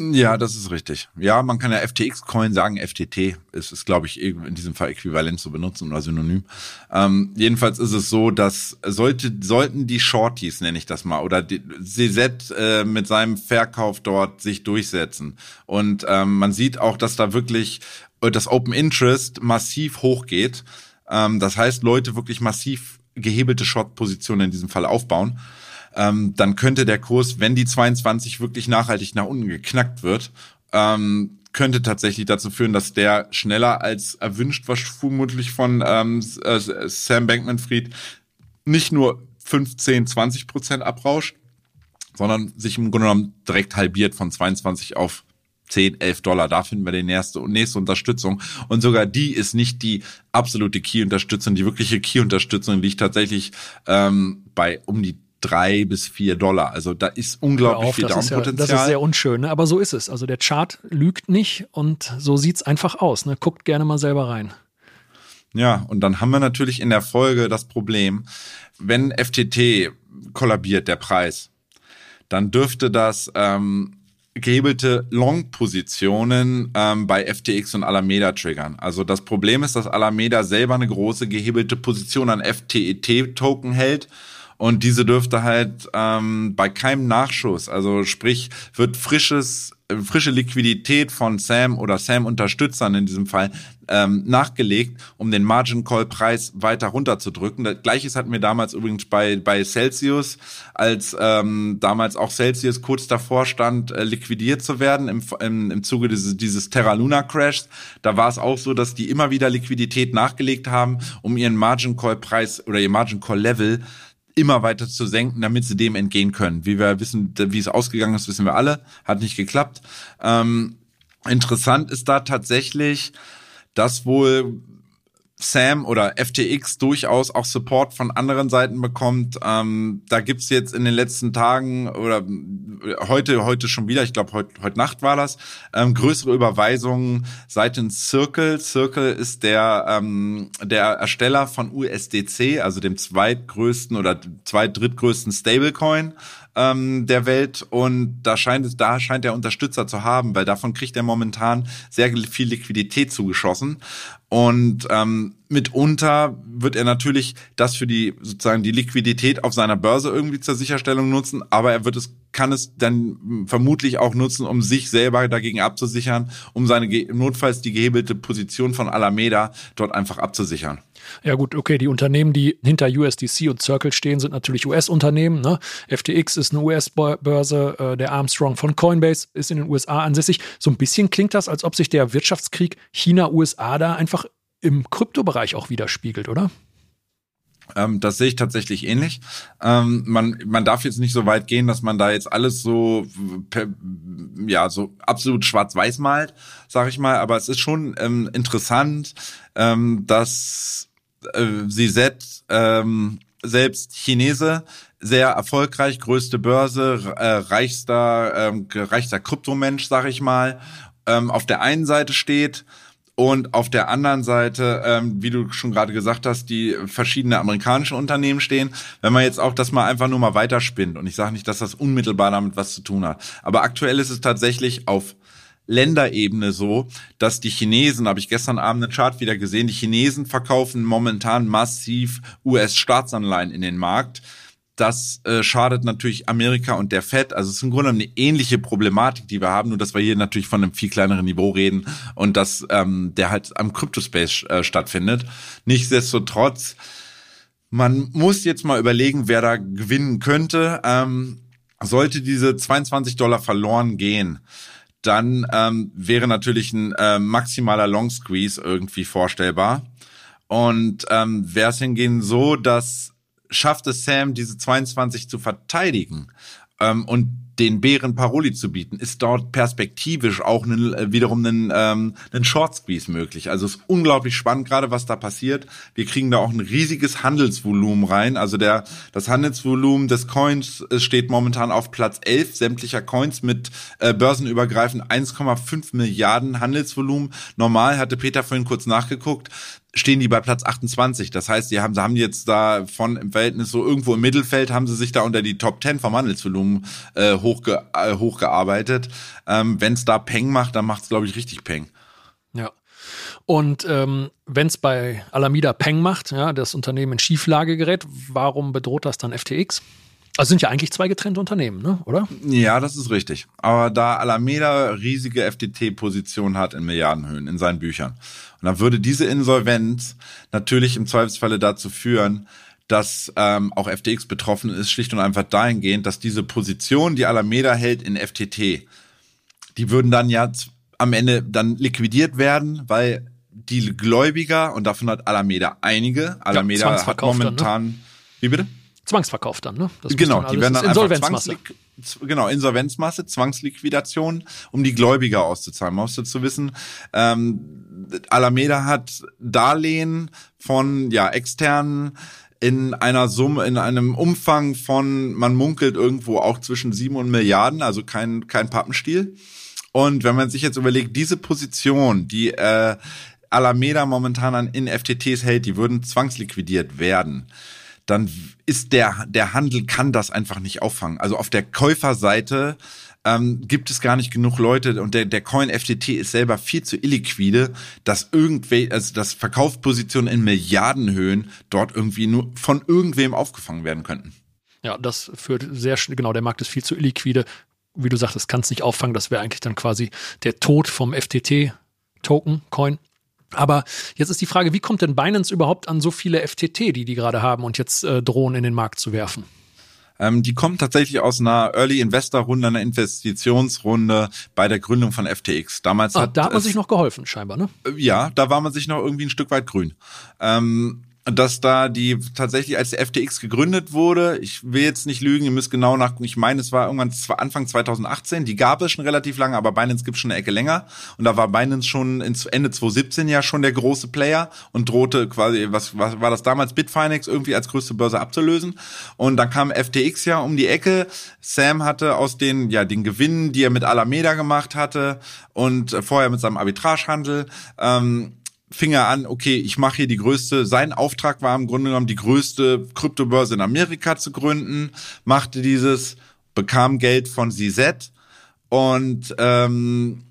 Ja, das ist richtig. Ja, man kann ja FTX-Coin sagen, FTT ist, ist glaube ich, in diesem Fall äquivalent zu benutzen oder synonym. Ähm, jedenfalls ist es so, dass sollte, sollten die Shorties, nenne ich das mal, oder die CZ äh, mit seinem Verkauf dort sich durchsetzen. Und ähm, man sieht auch, dass da wirklich das Open Interest massiv hochgeht. Ähm, das heißt, Leute wirklich massiv gehebelte Short-Positionen in diesem Fall aufbauen ähm, dann könnte der Kurs, wenn die 22 wirklich nachhaltig nach unten geknackt wird, ähm, könnte tatsächlich dazu führen, dass der schneller als erwünscht, was vermutlich von ähm, äh, Sam Bankman-Fried nicht nur 15, 20 Prozent abrauscht, sondern sich im Grunde genommen direkt halbiert von 22 auf 10, 11 Dollar. Da finden wir die nächste, nächste Unterstützung. Und sogar die ist nicht die absolute Key-Unterstützung. Die wirkliche Key-Unterstützung liegt tatsächlich ähm, bei um die drei bis vier Dollar. Also da ist unglaublich auf, viel Downpotenzial. Ja, das ist sehr unschön, ne? aber so ist es. Also der Chart lügt nicht und so sieht's einfach aus. Ne? Guckt gerne mal selber rein. Ja, und dann haben wir natürlich in der Folge das Problem, wenn FTT kollabiert, der Preis, dann dürfte das ähm, gehebelte Long-Positionen ähm, bei FTX und Alameda triggern. Also das Problem ist, dass Alameda selber eine große gehebelte Position an FTET-Token hält und diese dürfte halt ähm, bei keinem Nachschuss, also sprich, wird frisches frische Liquidität von Sam oder Sam-Unterstützern in diesem Fall ähm, nachgelegt, um den Margin Call Preis weiter runterzudrücken. Gleiches hatten wir damals übrigens bei bei Celsius, als ähm, damals auch Celsius kurz davor stand, äh, liquidiert zu werden im, im, im Zuge dieses, dieses Terra Luna Crashs. Da war es auch so, dass die immer wieder Liquidität nachgelegt haben, um ihren Margin Call Preis oder ihr Margin Call Level immer weiter zu senken, damit sie dem entgehen können. Wie wir wissen, wie es ausgegangen ist, wissen wir alle. Hat nicht geklappt. Ähm, interessant ist da tatsächlich, dass wohl Sam oder FTX durchaus auch Support von anderen Seiten bekommt. Ähm, da gibt's jetzt in den letzten Tagen oder heute, heute schon wieder, ich glaube heute, heute Nacht war das, ähm, größere Überweisungen seitens Circle. Circle ist der, ähm, der Ersteller von USDC, also dem zweitgrößten oder zweit drittgrößten Stablecoin ähm, der Welt und da scheint es, da scheint er Unterstützer zu haben, weil davon kriegt er momentan sehr viel Liquidität zugeschossen und ähm, mitunter wird er natürlich das für die sozusagen die Liquidität auf seiner Börse irgendwie zur Sicherstellung nutzen, aber er wird es kann es dann vermutlich auch nutzen, um sich selber dagegen abzusichern, um seine notfalls die gehebelte Position von Alameda dort einfach abzusichern. Ja gut, okay, die Unternehmen, die hinter USDC und Circle stehen, sind natürlich US-Unternehmen. Ne? FTX ist eine US-Börse, äh, der Armstrong von Coinbase ist in den USA ansässig. So ein bisschen klingt das, als ob sich der Wirtschaftskrieg China-USA da einfach im Kryptobereich auch widerspiegelt, oder? Ähm, das sehe ich tatsächlich ähnlich. Ähm, man, man darf jetzt nicht so weit gehen, dass man da jetzt alles so, ja, so absolut schwarz-weiß malt, sag ich mal. Aber es ist schon ähm, interessant, ähm, dass äh, CZ ähm, selbst Chinese sehr erfolgreich, größte Börse, äh, reichster, ähm, reichster Kryptomensch, sag ich mal, ähm, auf der einen Seite steht und auf der anderen Seite, ähm, wie du schon gerade gesagt hast, die verschiedene amerikanische Unternehmen stehen. Wenn man jetzt auch das mal einfach nur mal weiterspinnt, und ich sage nicht, dass das unmittelbar damit was zu tun hat, aber aktuell ist es tatsächlich auf Länderebene so, dass die Chinesen, habe ich gestern Abend einen Chart wieder gesehen, die Chinesen verkaufen momentan massiv US-Staatsanleihen in den Markt das äh, schadet natürlich Amerika und der Fed. Also es ist im Grunde eine ähnliche Problematik, die wir haben, nur dass wir hier natürlich von einem viel kleineren Niveau reden und dass ähm, der halt am Cryptospace äh, stattfindet. Nichtsdestotrotz, man muss jetzt mal überlegen, wer da gewinnen könnte. Ähm, sollte diese 22 Dollar verloren gehen, dann ähm, wäre natürlich ein äh, maximaler Long Squeeze irgendwie vorstellbar. Und ähm, wäre es hingehen so, dass schafft es Sam, diese 22 zu verteidigen ähm, und den Bären Paroli zu bieten, ist dort perspektivisch auch einen, äh, wiederum einen, ähm, einen Short Squeeze möglich. Also es ist unglaublich spannend gerade, was da passiert. Wir kriegen da auch ein riesiges Handelsvolumen rein. Also der, das Handelsvolumen des Coins steht momentan auf Platz 11 sämtlicher Coins mit äh, börsenübergreifend 1,5 Milliarden Handelsvolumen. Normal hatte Peter vorhin kurz nachgeguckt stehen die bei Platz 28. Das heißt, die haben, sie haben jetzt da von im Verhältnis so irgendwo im Mittelfeld haben sie sich da unter die Top 10 vom Handelsvolumen äh, hochge, äh, hochgearbeitet. Ähm, Wenn es da Peng macht, dann macht es, glaube ich, richtig Peng. Ja. Und ähm, wenn es bei Alameda Peng macht, ja, das Unternehmen in Schieflage gerät, warum bedroht das dann FTX? Also sind ja eigentlich zwei getrennte Unternehmen, ne? oder? Ja, das ist richtig. Aber da Alameda riesige FTT-Positionen hat in Milliardenhöhen in seinen Büchern. Und dann würde diese Insolvenz natürlich im Zweifelsfalle dazu führen, dass ähm, auch FTX betroffen ist, schlicht und einfach dahingehend, dass diese Position, die Alameda hält in FTT, die würden dann ja am Ende dann liquidiert werden, weil die Gläubiger, und davon hat Alameda einige, Alameda ja, hat momentan, dann, ne? wie bitte? Zwangsverkauf dann, ne? Das genau, die werden dann Insolvenzmasse. genau, Insolvenzmasse, Zwangsliquidation, um die Gläubiger auszuzahlen. Man muss dazu wissen, ähm, Alameda hat Darlehen von ja externen in einer Summe, in einem Umfang von, man munkelt irgendwo auch zwischen sieben und Milliarden, also kein, kein Pappenstiel. Und wenn man sich jetzt überlegt, diese Position, die äh, Alameda momentan an in FTTs hält, die würden zwangsliquidiert werden dann ist der, der Handel kann das einfach nicht auffangen. Also auf der Käuferseite ähm, gibt es gar nicht genug Leute und der, der Coin FTT ist selber viel zu illiquide, dass irgendwe, also dass Verkaufspositionen in Milliardenhöhen dort irgendwie nur von irgendwem aufgefangen werden könnten. Ja, das führt sehr schnell, genau, der Markt ist viel zu illiquide. Wie du sagtest, kann es nicht auffangen. Das wäre eigentlich dann quasi der Tod vom FTT-Token, Coin. Aber jetzt ist die Frage, wie kommt denn Binance überhaupt an so viele FTT, die die gerade haben und jetzt äh, drohen in den Markt zu werfen? Ähm, die kommen tatsächlich aus einer Early Investor Runde, einer Investitionsrunde bei der Gründung von FTX. Damals ah, hat da hat man sich noch geholfen, scheinbar, ne? Ja, da war man sich noch irgendwie ein Stück weit grün. Ähm, dass da die tatsächlich als der FTX gegründet wurde, ich will jetzt nicht lügen, ihr müsst genau nachgucken, ich meine, es war irgendwann Anfang 2018, die gab es schon relativ lange, aber Binance gibt schon eine Ecke länger. Und da war Binance schon Ende 2017 ja schon der große Player und drohte quasi, was, was war das damals, Bitfinex irgendwie als größte Börse abzulösen. Und dann kam FTX ja um die Ecke, Sam hatte aus den, ja, den Gewinnen, die er mit Alameda gemacht hatte und vorher mit seinem Arbitragehandel, ähm, fing er an, okay, ich mache hier die größte, sein Auftrag war im Grunde genommen die größte Kryptobörse in Amerika zu gründen, machte dieses, bekam Geld von CZ und ähm,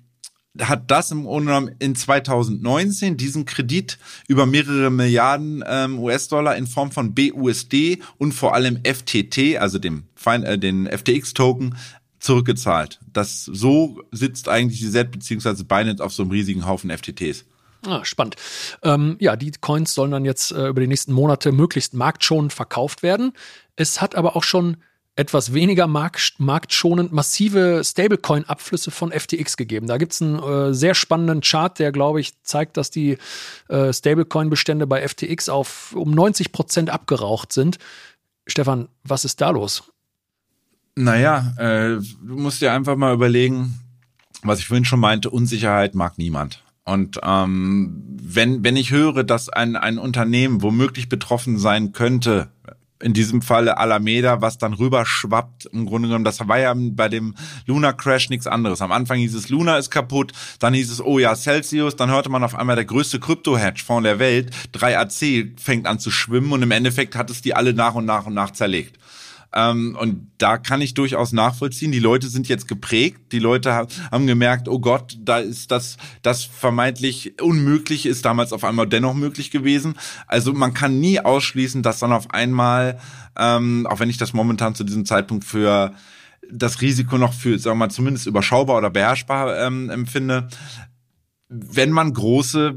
hat das im Grunde genommen in 2019 diesen Kredit über mehrere Milliarden ähm, US-Dollar in Form von BUSD und vor allem FTT, also dem äh, den FTX-Token, zurückgezahlt. Das so sitzt eigentlich die Z beziehungsweise Binance auf so einem riesigen Haufen FTTs. Ah, spannend. Ähm, ja, die Coins sollen dann jetzt äh, über die nächsten Monate möglichst marktschonend verkauft werden. Es hat aber auch schon etwas weniger markt, marktschonend massive Stablecoin-Abflüsse von FTX gegeben. Da gibt es einen äh, sehr spannenden Chart, der, glaube ich, zeigt, dass die äh, Stablecoin-Bestände bei FTX auf um 90 Prozent abgeraucht sind. Stefan, was ist da los? Naja, äh, du musst dir einfach mal überlegen, was ich vorhin schon meinte, Unsicherheit mag niemand. Und ähm, wenn, wenn ich höre, dass ein, ein Unternehmen womöglich betroffen sein könnte, in diesem Falle Alameda, was dann rüberschwappt. Im Grunde genommen, das war ja bei dem Luna Crash nichts anderes. Am Anfang hieß es, Luna ist kaputt, dann hieß es, oh ja, Celsius, dann hörte man auf einmal, der größte Krypto-Hedgefonds der Welt, 3AC, fängt an zu schwimmen und im Endeffekt hat es die alle nach und nach und nach zerlegt. Ähm, und da kann ich durchaus nachvollziehen. Die Leute sind jetzt geprägt. Die Leute haben gemerkt, oh Gott, da ist das, das vermeintlich unmöglich ist damals auf einmal dennoch möglich gewesen. Also man kann nie ausschließen, dass dann auf einmal, ähm, auch wenn ich das momentan zu diesem Zeitpunkt für das Risiko noch für, sagen wir mal, zumindest überschaubar oder beherrschbar ähm, empfinde, wenn man große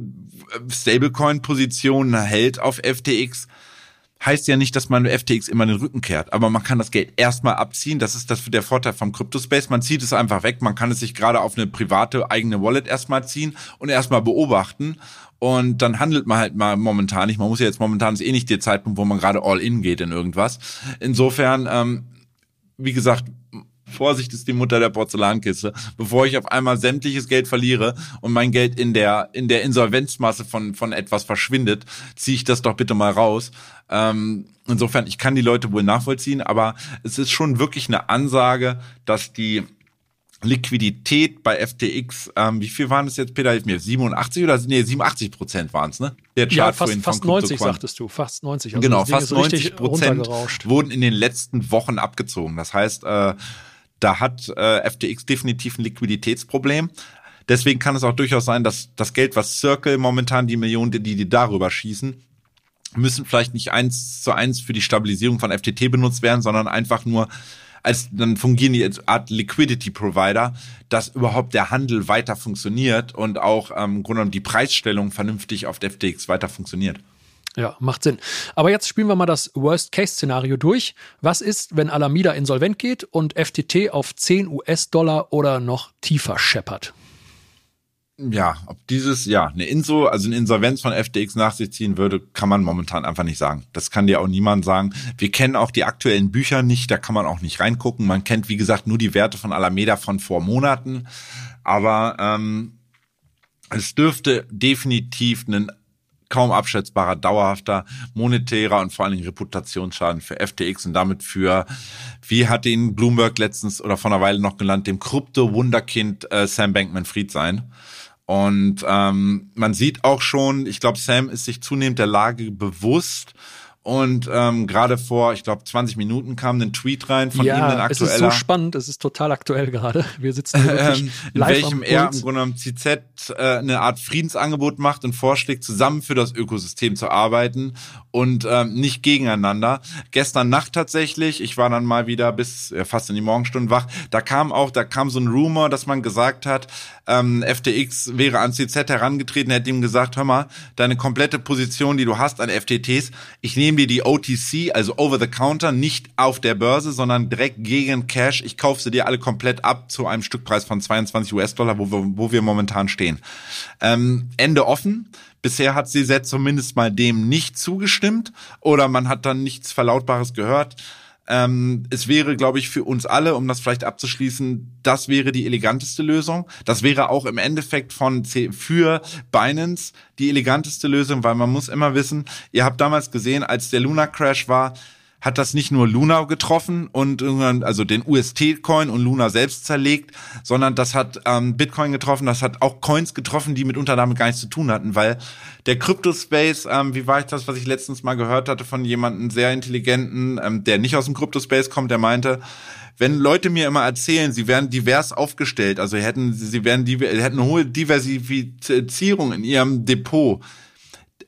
Stablecoin-Positionen hält auf FTX, heißt ja nicht, dass man FTX immer den Rücken kehrt, aber man kann das Geld erstmal abziehen. Das ist das der Vorteil vom Cryptospace. Man zieht es einfach weg. Man kann es sich gerade auf eine private eigene Wallet erstmal ziehen und erstmal beobachten. Und dann handelt man halt mal momentan nicht. Man muss ja jetzt momentan ist eh nicht der Zeitpunkt, wo man gerade all in geht in irgendwas. Insofern, ähm, wie gesagt, Vorsicht ist die Mutter der Porzellankiste, bevor ich auf einmal sämtliches Geld verliere und mein Geld in der in der Insolvenzmasse von von etwas verschwindet, ziehe ich das doch bitte mal raus. Ähm, insofern, ich kann die Leute wohl nachvollziehen, aber es ist schon wirklich eine Ansage, dass die Liquidität bei FTX, ähm, wie viel waren es jetzt, Peter? Hilf mir, 87 oder nee, 87 Prozent waren es, ne? Der Chart ja, fast, fast 90 sagtest du, fast 90. Also genau, fast 90 Prozent wurden in den letzten Wochen abgezogen. Das heißt, äh, da hat äh, FTX definitiv ein Liquiditätsproblem. Deswegen kann es auch durchaus sein, dass das Geld, was Circle momentan die Millionen, die die darüber schießen, müssen vielleicht nicht eins zu eins für die Stabilisierung von FTT benutzt werden, sondern einfach nur als dann fungieren die als Art Liquidity Provider, dass überhaupt der Handel weiter funktioniert und auch ähm, im Grunde genommen die Preisstellung vernünftig auf FTX weiter funktioniert. Ja, macht Sinn. Aber jetzt spielen wir mal das Worst-Case-Szenario durch. Was ist, wenn Alameda insolvent geht und FTT auf 10 US-Dollar oder noch tiefer scheppert? Ja, ob dieses, ja, eine Inso, also eine Insolvenz von FTX nach sich ziehen würde, kann man momentan einfach nicht sagen. Das kann dir auch niemand sagen. Wir kennen auch die aktuellen Bücher nicht, da kann man auch nicht reingucken. Man kennt, wie gesagt, nur die Werte von Alameda von vor Monaten. Aber ähm, es dürfte definitiv einen kaum abschätzbarer, dauerhafter, monetärer und vor allen Dingen Reputationsschaden für FTX und damit für, wie hat ihn Bloomberg letztens oder vor einer Weile noch genannt, dem Krypto-Wunderkind äh, Sam Bankman-Fried sein. Und ähm, man sieht auch schon, ich glaube, Sam ist sich zunehmend der Lage bewusst und ähm, gerade vor, ich glaube, 20 Minuten kam ein Tweet rein von ja, ihm, ein aktueller. Es ist so spannend, es ist total aktuell gerade. Wir sitzen <laughs> hier wirklich ähm, in welchem er im Grunde genommen CZ äh, eine Art Friedensangebot macht und vorschlägt, zusammen für das Ökosystem zu arbeiten und ähm, nicht gegeneinander. Gestern Nacht tatsächlich, ich war dann mal wieder bis ja, fast in die Morgenstunden wach, da kam auch, da kam so ein Rumor, dass man gesagt hat, ähm, FTX wäre an CZ herangetreten, hätte ihm gesagt, hör mal, deine komplette Position, die du hast an FTTs, ich nehme dir die OTC, also Over the Counter, nicht auf der Börse, sondern direkt gegen Cash. Ich kaufe sie dir alle komplett ab zu einem Stückpreis von 22 US-Dollar, wo wir, wo wir momentan stehen. Ähm, Ende offen. Bisher hat sie zumindest mal dem nicht zugestimmt oder man hat dann nichts Verlautbares gehört. Ähm, es wäre, glaube ich, für uns alle, um das vielleicht abzuschließen, das wäre die eleganteste Lösung. Das wäre auch im Endeffekt von C für Binance die eleganteste Lösung, weil man muss immer wissen, ihr habt damals gesehen, als der Luna Crash war, hat das nicht nur Luna getroffen und also den UST-Coin und Luna selbst zerlegt, sondern das hat ähm, Bitcoin getroffen, das hat auch Coins getroffen, die mitunter damit gar nichts zu tun hatten, weil der Crypto-Space, ähm, wie war ich das, was ich letztens mal gehört hatte von jemandem sehr intelligenten, ähm, der nicht aus dem Crypto-Space kommt, der meinte, wenn Leute mir immer erzählen, sie wären divers aufgestellt, also hätten sie wären hätten eine hohe Diversifizierung in ihrem Depot,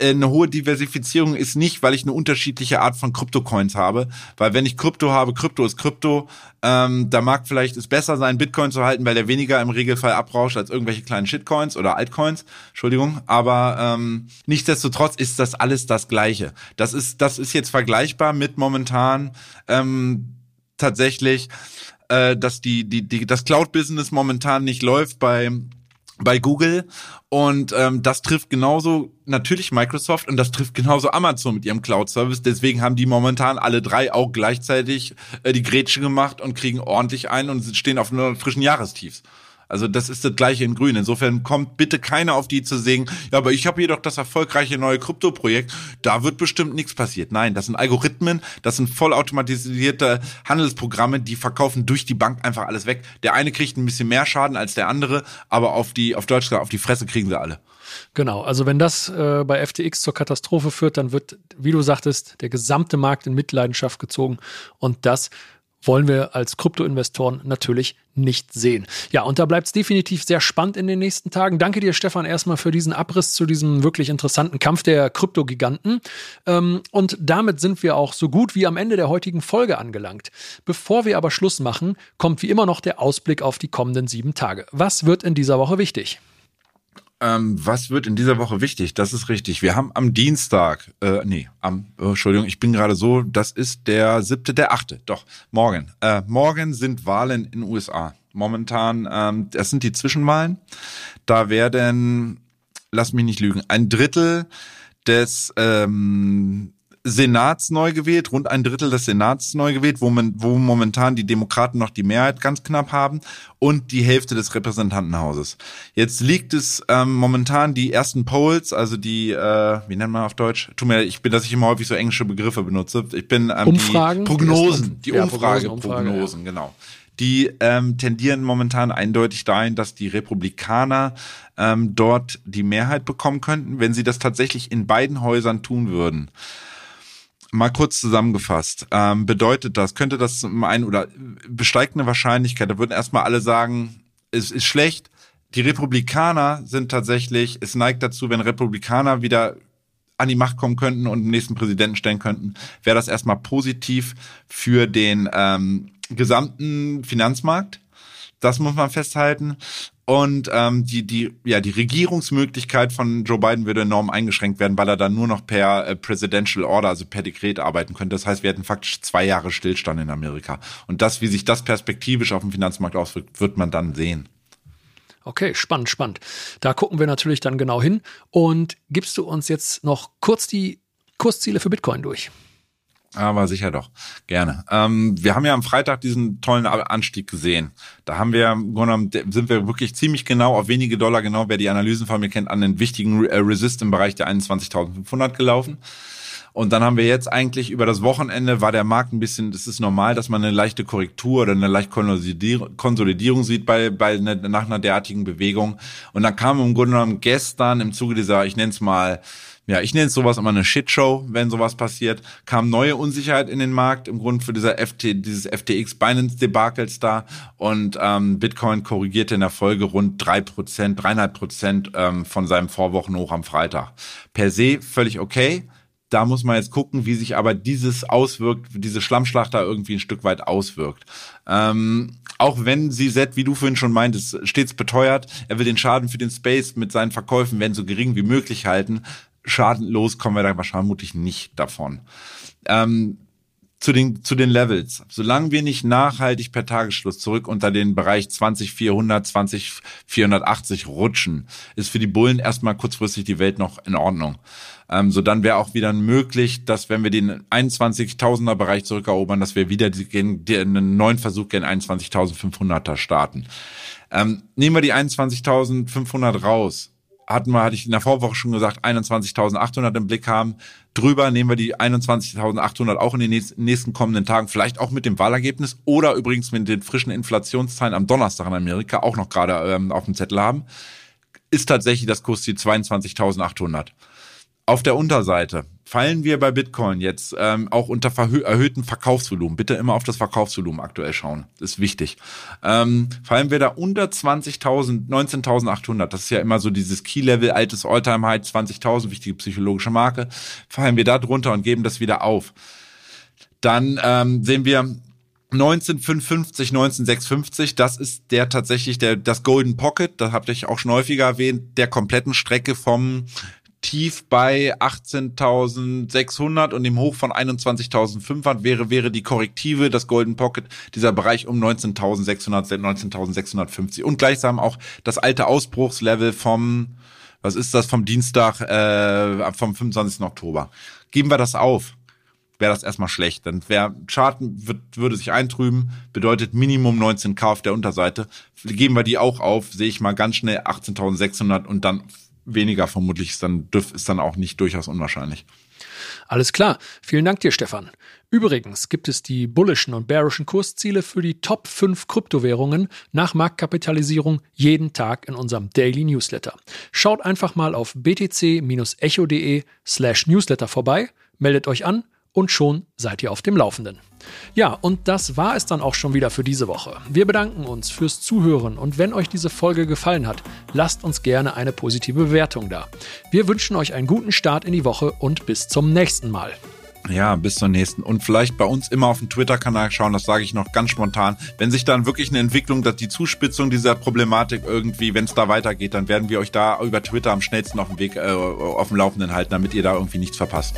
eine hohe Diversifizierung ist nicht, weil ich eine unterschiedliche Art von Kryptocoins habe. Weil wenn ich Krypto habe, Krypto ist Krypto, ähm, da mag vielleicht es besser sein, Bitcoin zu halten, weil der weniger im Regelfall abrauscht als irgendwelche kleinen Shitcoins oder Altcoins. Entschuldigung. Aber ähm, nichtsdestotrotz ist das alles das Gleiche. Das ist, das ist jetzt vergleichbar mit momentan ähm, tatsächlich, äh, dass die, die, die, das Cloud-Business momentan nicht läuft bei bei Google und ähm, das trifft genauso natürlich Microsoft und das trifft genauso Amazon mit ihrem Cloud-Service. Deswegen haben die momentan alle drei auch gleichzeitig äh, die Grätsche gemacht und kriegen ordentlich ein und stehen auf einer frischen Jahrestiefs. Also das ist das gleiche in Grün. Insofern kommt bitte keiner auf die zu singen, ja, aber ich habe doch das erfolgreiche neue Krypto-Projekt, da wird bestimmt nichts passiert. Nein, das sind Algorithmen, das sind vollautomatisierte Handelsprogramme, die verkaufen durch die Bank einfach alles weg. Der eine kriegt ein bisschen mehr Schaden als der andere, aber auf die, auf Deutsch auf die Fresse kriegen sie alle. Genau, also wenn das äh, bei FTX zur Katastrophe führt, dann wird, wie du sagtest, der gesamte Markt in Mitleidenschaft gezogen und das wollen wir als Kryptoinvestoren natürlich nicht sehen. Ja, und da bleibt es definitiv sehr spannend in den nächsten Tagen. Danke dir, Stefan, erstmal für diesen Abriss zu diesem wirklich interessanten Kampf der Kryptogiganten. Ähm, und damit sind wir auch so gut wie am Ende der heutigen Folge angelangt. Bevor wir aber Schluss machen, kommt wie immer noch der Ausblick auf die kommenden sieben Tage. Was wird in dieser Woche wichtig? Ähm, was wird in dieser Woche wichtig? Das ist richtig. Wir haben am Dienstag, äh, nee, am, oh, Entschuldigung, ich bin gerade so, das ist der siebte, der achte, doch, morgen. Äh, morgen sind Wahlen in den USA. Momentan, ähm, das sind die Zwischenwahlen. Da werden, lass mich nicht lügen, ein Drittel des ähm, Senats neu gewählt, rund ein Drittel des Senats neu gewählt, wo, man, wo momentan die Demokraten noch die Mehrheit ganz knapp haben und die Hälfte des Repräsentantenhauses. Jetzt liegt es ähm, momentan die ersten Polls, also die, äh, wie nennt man auf Deutsch? Tut mir, ich bin, dass ich immer häufig so englische Begriffe benutze. Ich bin ähm, Umfragen, die Prognosen, die, ja, Umfrageprognosen, Umfrage, ja. genau die ähm, tendieren momentan eindeutig dahin, dass die Republikaner ähm, dort die Mehrheit bekommen könnten, wenn sie das tatsächlich in beiden Häusern tun würden mal kurz zusammengefasst, ähm, bedeutet das, könnte das ein oder besteigt eine Wahrscheinlichkeit, da würden erstmal alle sagen, es ist schlecht. Die Republikaner sind tatsächlich, es neigt dazu, wenn Republikaner wieder an die Macht kommen könnten und den nächsten Präsidenten stellen könnten, wäre das erstmal positiv für den ähm, gesamten Finanzmarkt. Das muss man festhalten. Und ähm, die, die, ja, die Regierungsmöglichkeit von Joe Biden würde enorm eingeschränkt werden, weil er dann nur noch per äh, Presidential Order, also per Dekret arbeiten könnte. Das heißt, wir hätten faktisch zwei Jahre Stillstand in Amerika. Und das, wie sich das perspektivisch auf dem Finanzmarkt auswirkt, wird man dann sehen. Okay, spannend, spannend. Da gucken wir natürlich dann genau hin. Und gibst du uns jetzt noch kurz die Kursziele für Bitcoin durch? Aber sicher doch, gerne. Ähm, wir haben ja am Freitag diesen tollen Anstieg gesehen. Da haben wir, sind wir wirklich ziemlich genau auf wenige Dollar genau, wer die Analysen von mir kennt, an den wichtigen äh, Resist im Bereich der 21.500 gelaufen. Und dann haben wir jetzt eigentlich über das Wochenende war der Markt ein bisschen, das ist normal, dass man eine leichte Korrektur oder eine leichte Konsolidierung sieht bei, bei ne, nach einer derartigen Bewegung. Und dann kam im Grunde genommen gestern im Zuge dieser, ich nenne es mal, ja, ich nenne es sowas immer eine Shitshow, wenn sowas passiert, kam neue Unsicherheit in den Markt im Grund für dieser FT, dieses FTX Binance Debakels da und ähm, Bitcoin korrigierte in der Folge rund drei Prozent, dreieinhalb Prozent ähm, von seinem Vorwochenhoch am Freitag. Per se völlig okay. Da muss man jetzt gucken, wie sich aber dieses auswirkt, diese Schlammschlacht da irgendwie ein Stück weit auswirkt. Ähm, auch wenn sie Set, wie du vorhin schon meintest, stets beteuert, er will den Schaden für den Space mit seinen Verkäufen, wenn so gering wie möglich halten, schadenlos kommen wir da wahrscheinlich nicht davon. Ähm, zu den, zu den Levels. Solange wir nicht nachhaltig per Tagesschluss zurück unter den Bereich 20400, 20480 rutschen, ist für die Bullen erstmal kurzfristig die Welt noch in Ordnung. Ähm, so dann wäre auch wieder möglich, dass wenn wir den 21.000er Bereich zurückerobern, dass wir wieder den, den, einen neuen Versuch gen 21.500er starten. Ähm, nehmen wir die 21.500 raus hatten wir, hatte ich in der Vorwoche schon gesagt, 21.800 im Blick haben. Drüber nehmen wir die 21.800 auch in den nächsten, kommenden Tagen, vielleicht auch mit dem Wahlergebnis oder übrigens mit den frischen Inflationszahlen am Donnerstag in Amerika auch noch gerade ähm, auf dem Zettel haben, ist tatsächlich das Kursziel 22.800. Auf der Unterseite fallen wir bei Bitcoin jetzt ähm, auch unter erhöhtem Verkaufsvolumen. Bitte immer auf das Verkaufsvolumen aktuell schauen. Das ist wichtig. Ähm, fallen wir da unter 20.000, 19.800, das ist ja immer so dieses Key-Level, altes All-Time-High, 20.000, wichtige psychologische Marke, fallen wir da drunter und geben das wieder auf. Dann ähm, sehen wir 1955, 1956, das ist der tatsächlich der das Golden Pocket, da habt ihr auch schon häufiger erwähnt, der kompletten Strecke vom tief bei 18.600 und dem Hoch von 21.500 wäre, wäre die Korrektive, das Golden Pocket, dieser Bereich um 19.600, 19.650 und gleichsam auch das alte Ausbruchslevel vom, was ist das, vom Dienstag, äh, vom 25. Oktober. Geben wir das auf wäre das erstmal schlecht. Dann wäre Chart wird, würde sich eintrüben, bedeutet Minimum 19k auf der Unterseite. Geben wir die auch auf, sehe ich mal ganz schnell 18.600 und dann weniger vermutlich ist dann, ist dann auch nicht durchaus unwahrscheinlich. Alles klar. Vielen Dank dir, Stefan. Übrigens gibt es die bullischen und bearischen Kursziele für die Top 5 Kryptowährungen nach Marktkapitalisierung jeden Tag in unserem Daily Newsletter. Schaut einfach mal auf btc-echo.de slash newsletter vorbei, meldet euch an und schon seid ihr auf dem Laufenden. Ja, und das war es dann auch schon wieder für diese Woche. Wir bedanken uns fürs Zuhören und wenn euch diese Folge gefallen hat, lasst uns gerne eine positive Bewertung da. Wir wünschen euch einen guten Start in die Woche und bis zum nächsten Mal. Ja, bis zur nächsten. Und vielleicht bei uns immer auf dem Twitter-Kanal schauen, das sage ich noch ganz spontan. Wenn sich dann wirklich eine Entwicklung, dass die Zuspitzung dieser Problematik irgendwie, wenn es da weitergeht, dann werden wir euch da über Twitter am schnellsten auf dem Weg, äh, auf dem Laufenden halten, damit ihr da irgendwie nichts verpasst.